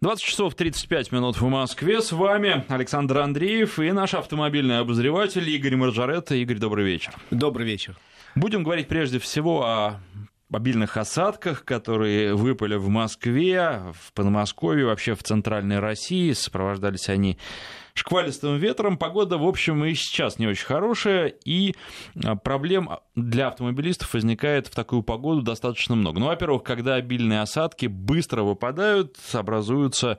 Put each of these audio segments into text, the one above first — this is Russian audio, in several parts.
20 часов 35 минут в Москве. С вами Александр Андреев и наш автомобильный обозреватель Игорь Маржаретта. Игорь, добрый вечер. Добрый вечер. Будем говорить прежде всего о обильных осадках, которые выпали в Москве, в Подмосковье, вообще в центральной России. Сопровождались они шквалистым ветром. Погода, в общем, и сейчас не очень хорошая, и а, проблем для автомобилистов возникает в такую погоду достаточно много. Ну, во-первых, когда обильные осадки быстро выпадают, образуются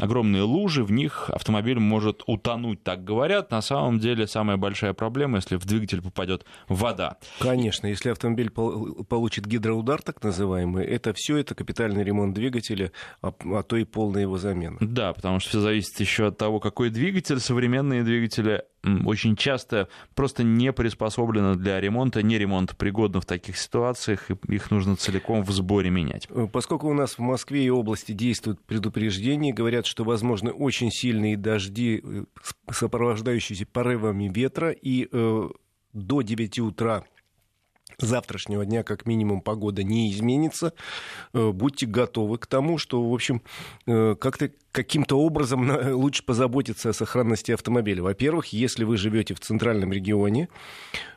огромные лужи, в них автомобиль может утонуть, так говорят. На самом деле самая большая проблема, если в двигатель попадет вода. Конечно, если автомобиль получит гидроудар, так называемый, это все это капитальный ремонт двигателя, а, а то и полная его замена. Да, потому что все зависит еще от того, какой двигатель. Современные двигатели очень часто просто не приспособлены для ремонта, не ремонт пригодны в таких ситуациях, и их нужно целиком в сборе менять. Э, поскольку у нас в Москве и области действуют предупреждения, говорят, что возможны очень сильные дожди, э, сопровождающиеся порывами ветра, и э, до 9 утра завтрашнего дня как минимум погода не изменится. Э, будьте готовы к тому, что, в общем, э, как-то каким-то образом лучше позаботиться о сохранности автомобиля. Во-первых, если вы живете в центральном регионе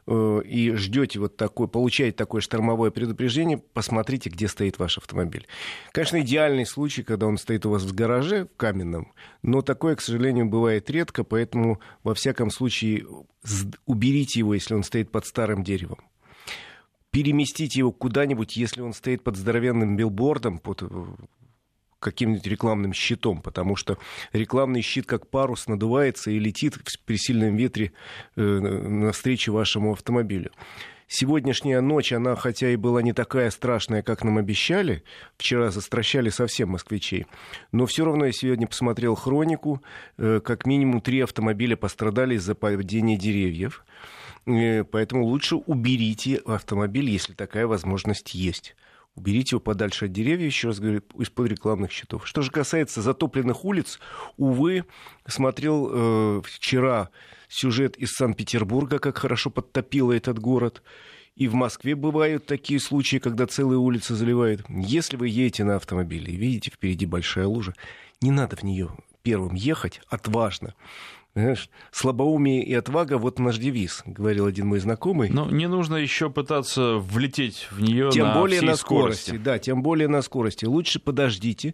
э, и ждете вот такой, получаете такое штормовое предупреждение, посмотрите, где стоит ваш автомобиль. Конечно, идеальный случай, когда он стоит у вас в гараже в каменном, но такое, к сожалению, бывает редко, поэтому во всяком случае уберите его, если он стоит под старым деревом переместить его куда-нибудь, если он стоит под здоровенным билбордом, под э, каким-нибудь рекламным щитом, потому что рекламный щит как парус надувается и летит при сильном ветре э, навстречу вашему автомобилю. Сегодняшняя ночь, она хотя и была не такая страшная, как нам обещали, вчера застращали совсем москвичей, но все равно я сегодня посмотрел хронику, э, как минимум три автомобиля пострадали из-за падения деревьев. Э, поэтому лучше уберите автомобиль, если такая возможность есть. Уберите его подальше от деревьев, еще раз говорю, из-под рекламных щитов. Что же касается затопленных улиц, увы, смотрел э, вчера сюжет из Санкт-Петербурга, как хорошо подтопило этот город. И в Москве бывают такие случаи, когда целые улицы заливают. Если вы едете на автомобиле и видите впереди большая лужа, не надо в нее первым ехать, отважно. Знаешь, слабоумие и отвага вот наш девиз, говорил один мой знакомый. Но не нужно еще пытаться влететь в нее тем на более всей на скорости. скорости. Да, тем более на скорости. Лучше подождите.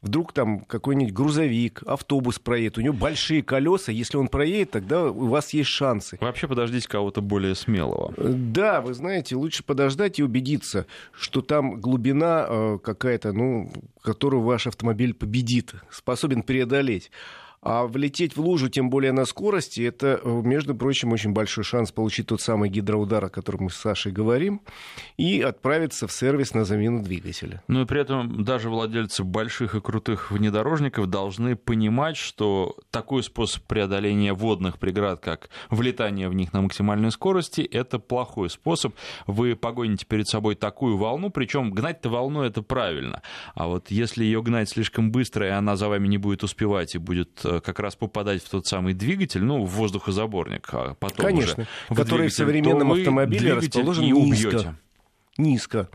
Вдруг там какой-нибудь грузовик, автобус проедет, у него большие колеса, если он проедет, тогда у вас есть шансы. Вообще подождите кого-то более смелого. Да, вы знаете, лучше подождать и убедиться, что там глубина э, какая-то, ну, которую ваш автомобиль победит, способен преодолеть. А влететь в лужу, тем более на скорости, это, э, между прочим, очень большой шанс получить тот самый гидроудар, о котором мы с Сашей говорим, и отправиться в сервис на замену двигателя. Ну и при этом даже владельцы больших и крутых внедорожников должны понимать, что такой способ преодоления водных преград, как влетание в них на максимальной скорости, это плохой способ. Вы погоните перед собой такую волну, причем гнать-то волну это правильно. А вот если ее гнать слишком быстро, и она за вами не будет успевать и будет как раз попадать в тот самый двигатель, ну, в воздухозаборник, а потом Конечно, уже который в современном автомобиле расположен низко. Низко.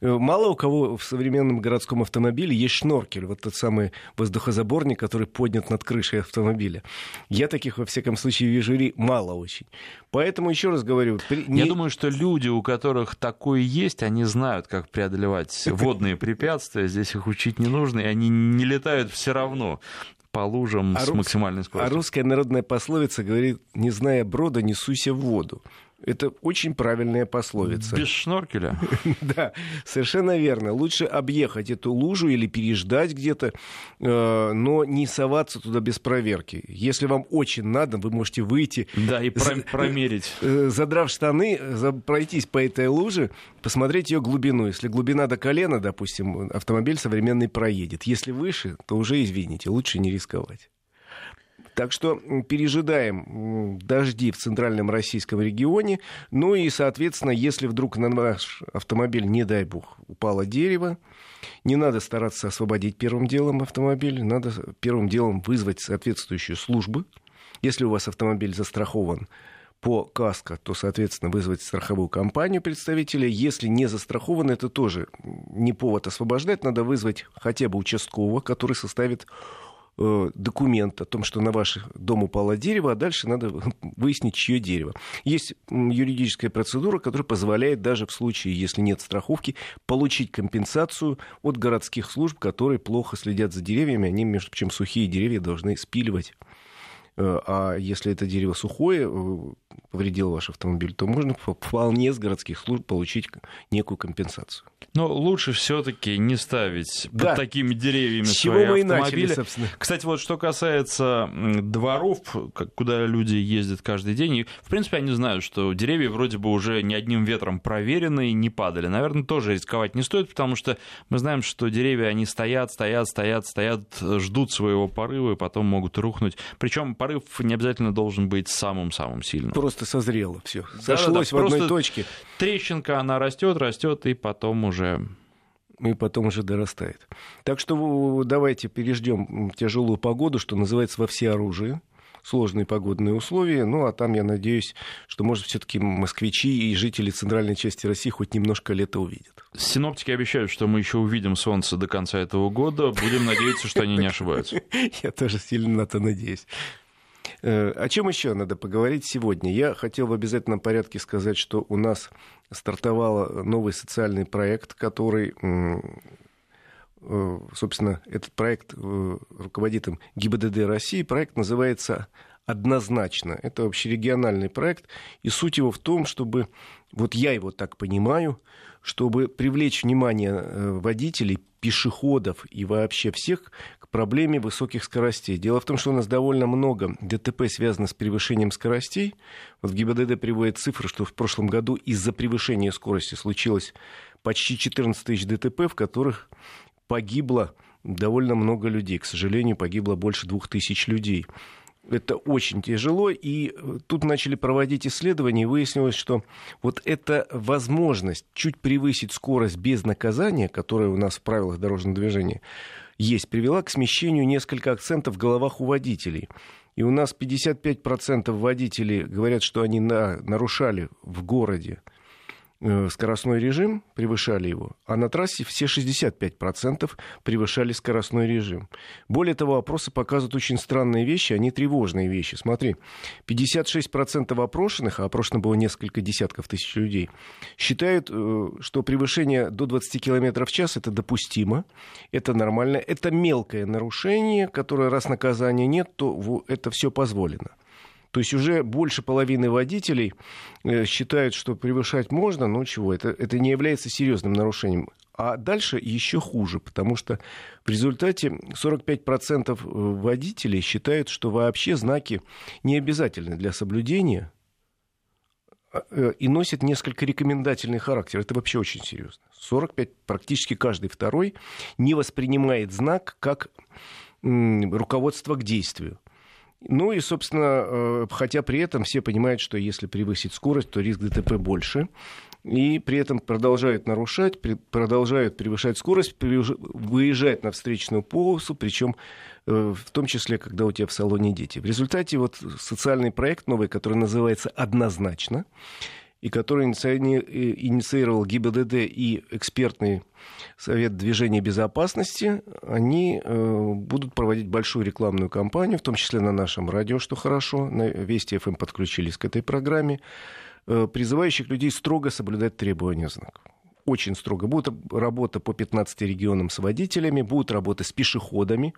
Э, мало у кого в современном городском автомобиле есть шноркель, вот тот самый воздухозаборник, который поднят над крышей автомобиля. Я таких, во всяком случае, вижу мало очень. Поэтому еще раз говорю... При... Я думаю, что люди, у которых такое есть, они знают, как преодолевать водные препятствия. Здесь их учить не нужно, и они не летают все равно по лужам а с максимальной скоростью. А русская народная пословица говорит, не зная брода, не суйся в воду. Это очень правильная пословица. Без шноркеля? Да, совершенно верно. Лучше объехать эту лужу или переждать где-то, э, но не соваться туда без проверки. Если вам очень надо, вы можете выйти. Да, и промерить. Э, задрав штаны, пройтись по этой луже, посмотреть ее глубину. Если глубина до колена, допустим, автомобиль современный проедет. Если выше, то уже, извините, лучше не рисковать. Так что пережидаем дожди в центральном российском регионе. Ну и, соответственно, если вдруг на ваш автомобиль, не дай бог, упало дерево, не надо стараться освободить первым делом автомобиль, надо первым делом вызвать соответствующие службы. Если у вас автомобиль застрахован, по КАСКО, то, соответственно, вызвать страховую компанию представителя. Если не застрахован, это тоже не повод освобождать. Надо вызвать хотя бы участкового, который составит документ о том, что на ваш дом упало дерево, а дальше надо выяснить, чье дерево. Есть юридическая процедура, которая позволяет даже в случае, если нет страховки, получить компенсацию от городских служб, которые плохо следят за деревьями. Они, между прочим, сухие деревья должны спиливать Э, а если это дерево сухое, повредило ваш автомобиль, то можно вполне с городских служб получить некую компенсацию. Но лучше все-таки не ставить да. под такими деревьями с свои мы автомобили. начали, собственно. Кстати, вот что касается дворов, куда люди ездят каждый день, и, в принципе, они знают, что деревья вроде бы уже ни одним ветром проверены и не падали. Наверное, тоже рисковать не стоит, потому что мы знаем, что деревья, они стоят, стоят, стоят, стоят, ждут своего порыва и потом могут рухнуть. Причем порыв не обязательно должен быть самым-самым сильным. Просто созрело все. Сошлось да, да, в одной точке. Трещинка, она растет, растет, и потом уже и потом уже дорастает. Так что давайте переждем тяжелую погоду, что называется, во все оружие сложные погодные условия. Ну, а там, я надеюсь, что, может, все-таки москвичи и жители центральной части России хоть немножко лето увидят. Синоптики обещают, что мы еще увидим солнце до конца этого года. Будем надеяться, что они не ошибаются. Я тоже сильно на это надеюсь. Э, о чем еще надо поговорить сегодня? Я хотел в обязательном порядке сказать, что у нас стартовал новый социальный проект, который э, собственно, этот проект э, руководит им ГИБДД России. Проект называется «Однозначно». Это общерегиональный проект, и суть его в том, чтобы, вот я его так понимаю, чтобы привлечь внимание водителей, пешеходов и вообще всех проблеме высоких скоростей. Дело в том, что у нас довольно много ДТП связано с превышением скоростей. Вот ГИБДД приводят цифры, что в прошлом году из-за превышения скорости случилось почти 14 тысяч ДТП, в которых погибло довольно много людей. К сожалению, погибло больше двух тысяч людей. Это очень тяжело, и э, тут начали проводить исследования, и выяснилось, что вот эта возможность чуть превысить скорость без наказания, которая у нас в правилах дорожного движения, есть, привела к смещению несколько акцентов в головах у водителей. И у нас 55% водителей говорят, что они на, нарушали в городе скоростной режим, превышали его, а на трассе все 65% превышали скоростной режим. Более того, опросы показывают очень странные вещи, они тревожные вещи. Смотри, 56% опрошенных, а опрошено было несколько десятков тысяч людей, считают, э, что превышение до 20 км в час это допустимо, это нормально, это мелкое нарушение, которое раз наказания нет, то это все позволено. То есть уже больше половины водителей э, считают, что превышать можно, но чего, это, это не является серьезным нарушением. А дальше еще хуже, потому что в результате 45% э, водителей считают, что вообще знаки не обязательны для соблюдения а, э, и носят несколько рекомендательный характер. Это вообще очень серьезно. 45, практически каждый второй не воспринимает знак как руководство к действию. Ну и, собственно, э, хотя при этом все понимают, что если превысить скорость, то риск ДТП больше. И при этом продолжают нарушать, продолжают превышать скорость, выезжать на встречную полосу, причем э, в том числе, когда у тебя в салоне дети. В результате вот социальный проект новый, который называется «Однозначно», и который инициировал ГИБДД и экспертный совет движения безопасности, они э, будут проводить большую рекламную кампанию, в том числе на нашем радио, что хорошо, на Вести ФМ подключились к этой программе, э, призывающих людей строго соблюдать требования знаков очень строго. Будет работа по 15 регионам с водителями, будут работы с пешеходами,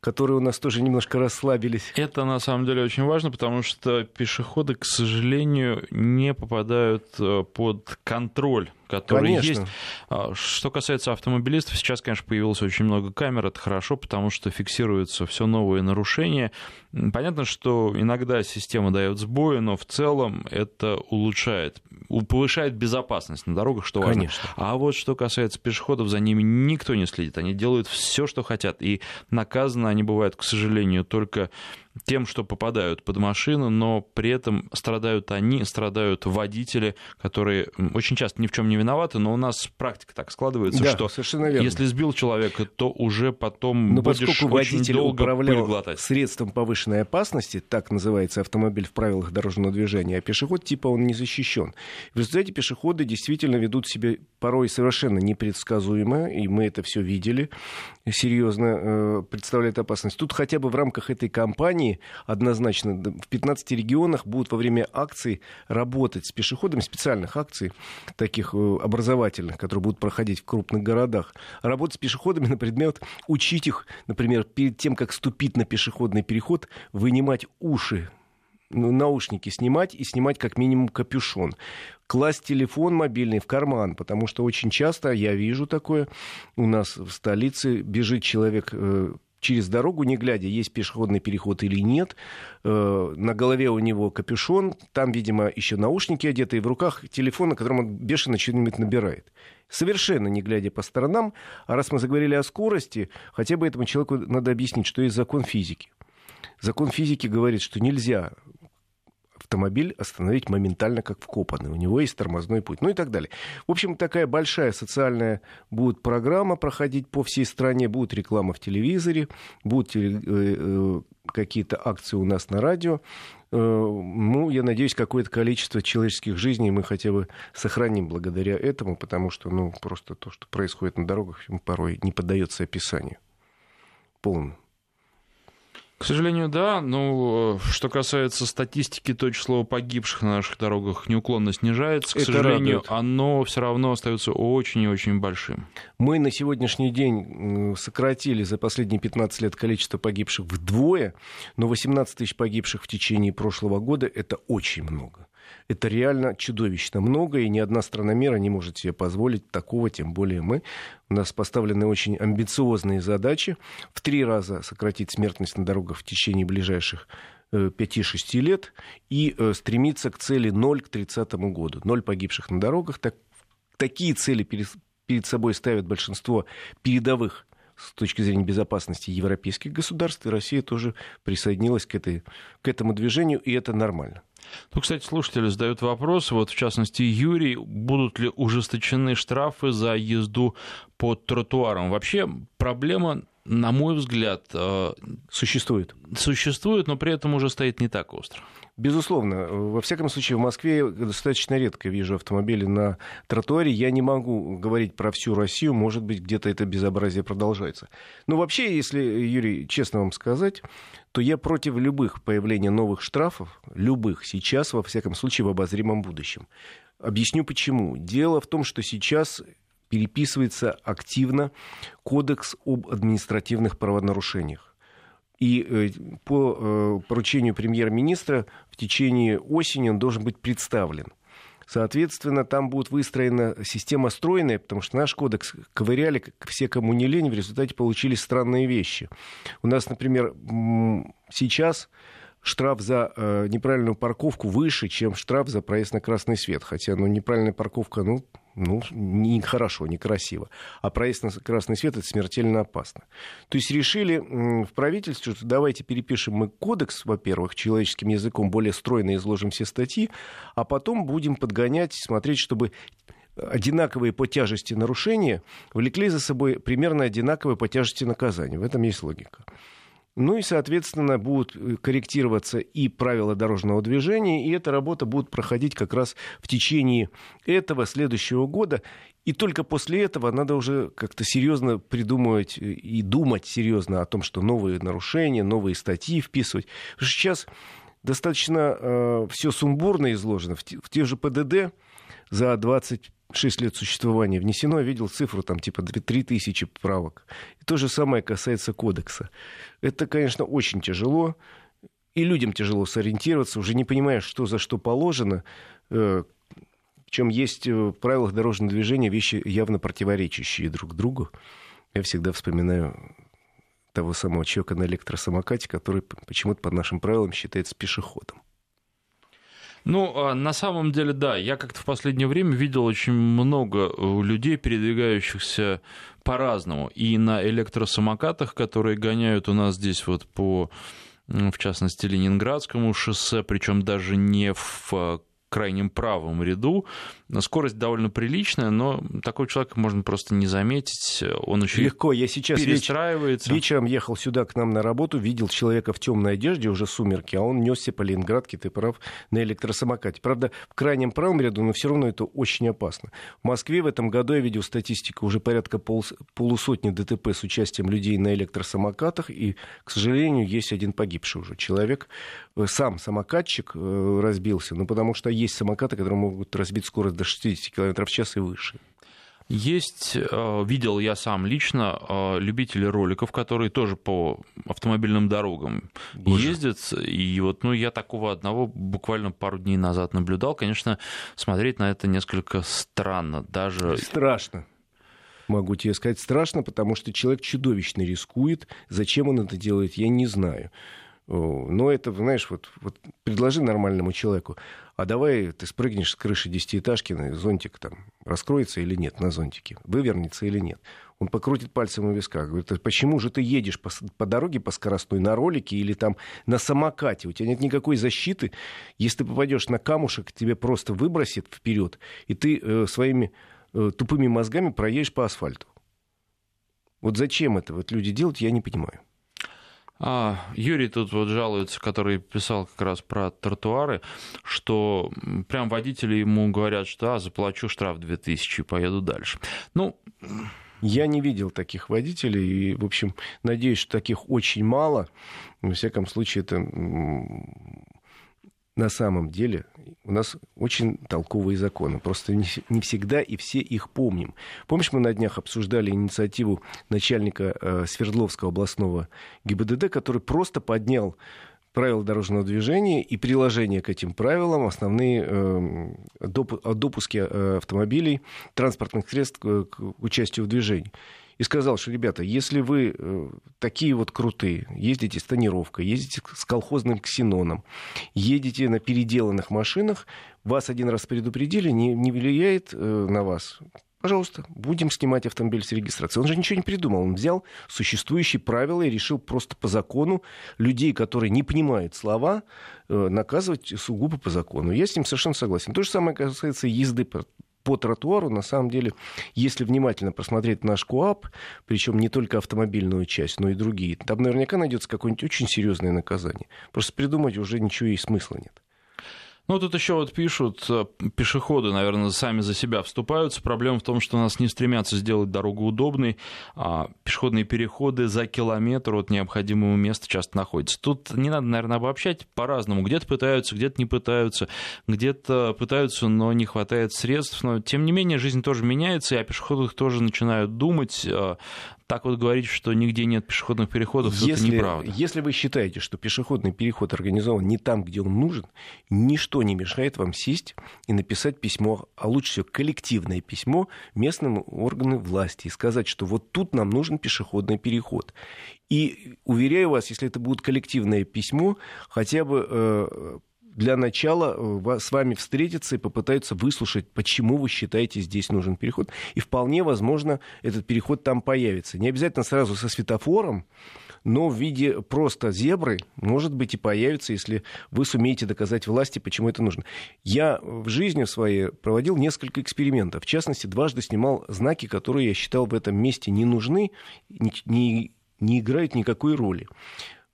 которые у нас тоже немножко расслабились. Это на самом деле очень важно, потому что пешеходы, к сожалению, не попадают э, под контроль который конечно. есть. А, что касается автомобилистов, сейчас, конечно, появилось очень много камер, это хорошо, потому что фиксируются все новые нарушения. Понятно, что иногда система дает сбои, но в целом это улучшает, повышает безопасность на дорогах, что важно. Конечно. А вот что касается пешеходов, за ними никто не следит. Они делают все, что хотят. И наказаны они бывают, к сожалению, только тем, что попадают под машину, но при этом страдают они, страдают водители, которые очень часто ни в чем не виноваты, но у нас практика так складывается, да, что совершенно верно. если сбил человека, то уже потом но будешь поскольку очень долго управлял глотать. средством повышенной опасности, так называется автомобиль в правилах дорожного движения, а пешеход типа он не защищен. В результате пешеходы действительно ведут себя порой совершенно непредсказуемо, и мы это все видели, серьезно э, представляет опасность. Тут хотя бы в рамках этой кампании однозначно в 15 регионах будут во время акций работать с пешеходами, специальных акций, таких э, образовательных, которые будут проходить в крупных городах, работать с пешеходами на предмет, учить их, например, перед тем, как ступить на пешеходный переход, вынимать уши ну, наушники снимать и снимать как минимум капюшон. Класть телефон мобильный в карман, потому что очень часто я вижу такое у нас в столице, бежит человек э, через дорогу, не глядя, есть пешеходный переход или нет. Э, на голове у него капюшон, там, видимо, еще наушники одеты, и в руках телефон, на котором он бешено что-нибудь набирает. Совершенно не глядя по сторонам. А раз мы заговорили о скорости, хотя бы этому человеку надо объяснить, что есть закон физики. Закон физики говорит, что нельзя автомобиль остановить моментально, как вкопанный. У него есть тормозной путь, ну и так далее. В общем, такая большая социальная будет программа проходить по всей стране, будет реклама в телевизоре, будут э, э, какие-то акции у нас на радио. Э, ну, я надеюсь, какое-то количество человеческих жизней мы хотя бы сохраним благодаря этому, потому что, ну, просто то, что происходит на дорогах, порой не поддается описанию полному. К сожалению, да. Ну, что касается статистики, то число погибших на наших дорогах неуклонно снижается. К Это сожалению, радует. оно все равно остается очень и очень большим. Мы на сегодняшний день сократили за последние 15 лет количество погибших вдвое, но 18 тысяч погибших в течение прошлого года – это очень много. Это реально чудовищно много, и ни одна страна мира не может себе позволить такого, тем более мы. У нас поставлены очень амбициозные задачи. В три раза сократить смертность на дорогах в течение ближайших 5-6 лет и э, стремиться к цели 0 к 30 году. Ноль погибших на дорогах. Так, такие цели перед, перед собой ставят большинство передовых с точки зрения безопасности европейских государств, и Россия тоже присоединилась к, этой, к этому движению, и это нормально. Ну, кстати, слушатели задают вопрос, вот в частности Юрий, будут ли ужесточены штрафы за езду по тротуарам? Вообще проблема, на мой взгляд, э, Существует. существует, но при этом уже стоит не так остро. Безусловно. Во всяком случае, в Москве достаточно редко вижу автомобили на тротуаре. Я не могу говорить про всю Россию. Может быть, где-то это безобразие продолжается. Но вообще, если, Юрий, честно вам сказать, то я против любых появления новых штрафов, любых, сейчас, во всяком случае, в обозримом будущем. Объясню почему. Дело в том, что сейчас переписывается активно кодекс об административных правонарушениях. И э, по э, поручению премьер-министра в течение осени он должен быть представлен. Соответственно, там будет выстроена система стройная, потому что наш кодекс ковыряли все, кому не лень, в результате получились странные вещи. У нас, например, сейчас штраф за э, неправильную парковку выше, чем штраф за проезд на красный свет. Хотя, ну, неправильная парковка, ну, ну, нехорошо, некрасиво. А проезд на красный свет это смертельно опасно. То есть решили в правительстве, что давайте перепишем мы кодекс, во-первых, человеческим языком, более стройно изложим все статьи, а потом будем подгонять, смотреть, чтобы одинаковые по тяжести нарушения влекли за собой примерно одинаковые по тяжести наказания. В этом есть логика. Ну и, соответственно, будут корректироваться и правила дорожного движения, и эта работа будет проходить как раз в течение этого следующего года. И только после этого надо уже как-то серьезно придумывать и думать серьезно о том, что новые нарушения, новые статьи вписывать. Потому что сейчас достаточно э, все сумбурно изложено. В, в те же ПДД за 20 6 лет существования внесено, я видел цифру, там типа 3 тысячи правок. И то же самое касается кодекса. Это, конечно, очень тяжело, и людям тяжело сориентироваться, уже не понимая, что за что положено, причем есть в правилах дорожного движения вещи явно противоречащие друг другу. Я всегда вспоминаю того самого человека на электросамокате, который почему-то по нашим правилам считается пешеходом. Ну, на самом деле, да. Я как-то в последнее время видел очень много людей, передвигающихся по-разному. И на электросамокатах, которые гоняют у нас здесь вот по в частности, Ленинградскому шоссе, причем даже не в крайнем правом ряду. Скорость довольно приличная, но такой человек можно просто не заметить. Он еще Легко. Я сейчас перестраивается. вечером ехал сюда к нам на работу, видел человека в темной одежде, уже сумерки, а он несся по Ленинградке, ты прав, на электросамокате. Правда, в крайнем правом ряду, но все равно это очень опасно. В Москве в этом году я видел статистику, уже порядка пол, полусотни ДТП с участием людей на электросамокатах, и, к сожалению, есть один погибший уже человек. Э, сам самокатчик э, разбился, ну, потому что есть самокаты, которые могут разбить скорость до 60 км в час и выше. Есть, э, видел я сам лично, э, любители роликов, которые тоже по автомобильным дорогам Боже. ездят. И вот, ну, я такого одного буквально пару дней назад наблюдал. Конечно, смотреть на это несколько странно. Даже... Страшно могу тебе сказать, страшно, потому что человек чудовищно рискует. Зачем он это делает, я не знаю. Но это, знаешь, вот, вот предложи нормальному человеку, а давай ты спрыгнешь с крыши десятиэтажки, зонтик там раскроется или нет на зонтике, вывернется или нет. Он покрутит пальцем у виска, говорит, «А почему же ты едешь по, по дороге по скоростной на ролике или там на самокате? У тебя нет никакой защиты. Если ты попадешь на камушек, тебе просто выбросит вперед, и ты э, своими э, тупыми мозгами проедешь по асфальту. Вот зачем это вот люди делают, я не понимаю. А, Юрий тут вот жалуется, который писал как раз про тротуары, что прям водители ему говорят, что а, заплачу штраф 2000 и поеду дальше. Ну, я не видел таких водителей, и, в общем, надеюсь, что таких очень мало. Во всяком случае, это на самом деле у нас очень толковые законы. Просто не, всегда и все их помним. Помнишь, мы на днях обсуждали инициативу начальника э, Свердловского областного ГИБДД, который просто поднял правила дорожного движения и приложение к этим правилам, основные э, доп, допуски э, автомобилей, транспортных средств к участию в движении и сказал, что, ребята, если вы э, такие вот крутые, ездите с тонировкой, ездите с колхозным ксеноном, едете на переделанных машинах, вас один раз предупредили, не, не влияет э, на вас, Пожалуйста, будем снимать автомобиль с регистрации. Он же ничего не придумал. Он взял существующие правила и решил просто по закону людей, которые не понимают слова, э, наказывать сугубо по закону. Я с ним совершенно согласен. То же самое касается езды по тротуару, на самом деле, если внимательно просмотреть наш КУАП, причем не только автомобильную часть, но и другие, там наверняка найдется какое-нибудь очень серьезное наказание. Просто придумать уже ничего и смысла нет. Ну, тут еще вот пишут, э, пешеходы, наверное, сами за себя вступаются. Проблема в том, что нас не стремятся сделать дорогу удобной, а пешеходные переходы за километр от необходимого места часто находятся. Тут не надо, наверное, обобщать по-разному. Где-то пытаются, где-то не пытаются, где-то пытаются, но не хватает средств. Но, тем не менее, жизнь тоже меняется, и о пешеходах тоже начинают думать. Так вот говорить, что нигде нет пешеходных переходов, если, это неправда. Если вы считаете, что пешеходный переход организован не там, где он нужен, ничто не мешает вам сесть и написать письмо, а лучше всего коллективное письмо местным органам власти и сказать, что вот тут нам нужен пешеходный переход. И уверяю вас, если это будет коллективное письмо, хотя бы э, для начала э, с вами встретиться и попытаются выслушать, почему вы считаете здесь нужен переход. И вполне возможно, этот переход там появится. Не обязательно сразу со светофором, но в виде просто зебры, может быть, и появится, если вы сумеете доказать власти, почему это нужно. Я в жизни своей проводил несколько экспериментов. В частности, дважды снимал знаки, которые я считал в этом месте не нужны, не, не играют никакой роли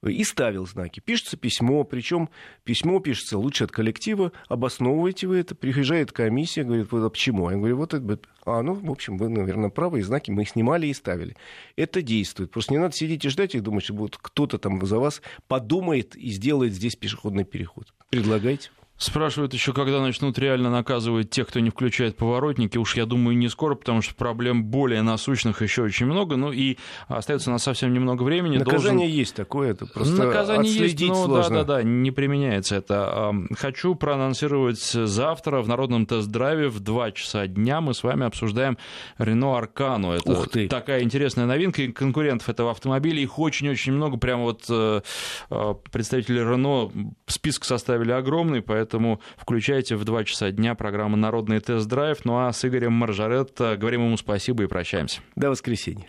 и ставил знаки. Пишется письмо, причем письмо пишется лучше от коллектива, обосновываете вы это, приезжает комиссия, говорит, вот а почему? Я говорю, вот это... А, ну, в общем, вы, наверное, правы, и знаки мы их снимали и ставили. Это действует. Просто не надо сидеть и ждать и думать, что вот кто-то там за вас подумает и сделает здесь пешеходный переход. Предлагайте. Спрашивают еще, когда начнут реально наказывать тех, кто не включает поворотники. Уж я думаю, не скоро, потому что проблем более насущных еще очень много. Ну и остается на совсем немного времени. Наказание Должен... есть такое, это просто Наказание есть, но да-да-да, не применяется это. Хочу проанонсировать завтра в народном тест-драйве в 2 часа дня мы с вами обсуждаем Рено Аркану. Это Ух ты. такая интересная новинка. И конкурентов этого автомобиля, их очень-очень много. Прямо вот э, э, представители Рено список составили огромный, поэтому поэтому включайте в 2 часа дня программу «Народный тест-драйв». Ну а с Игорем Маржаретто говорим ему спасибо и прощаемся. До воскресенья.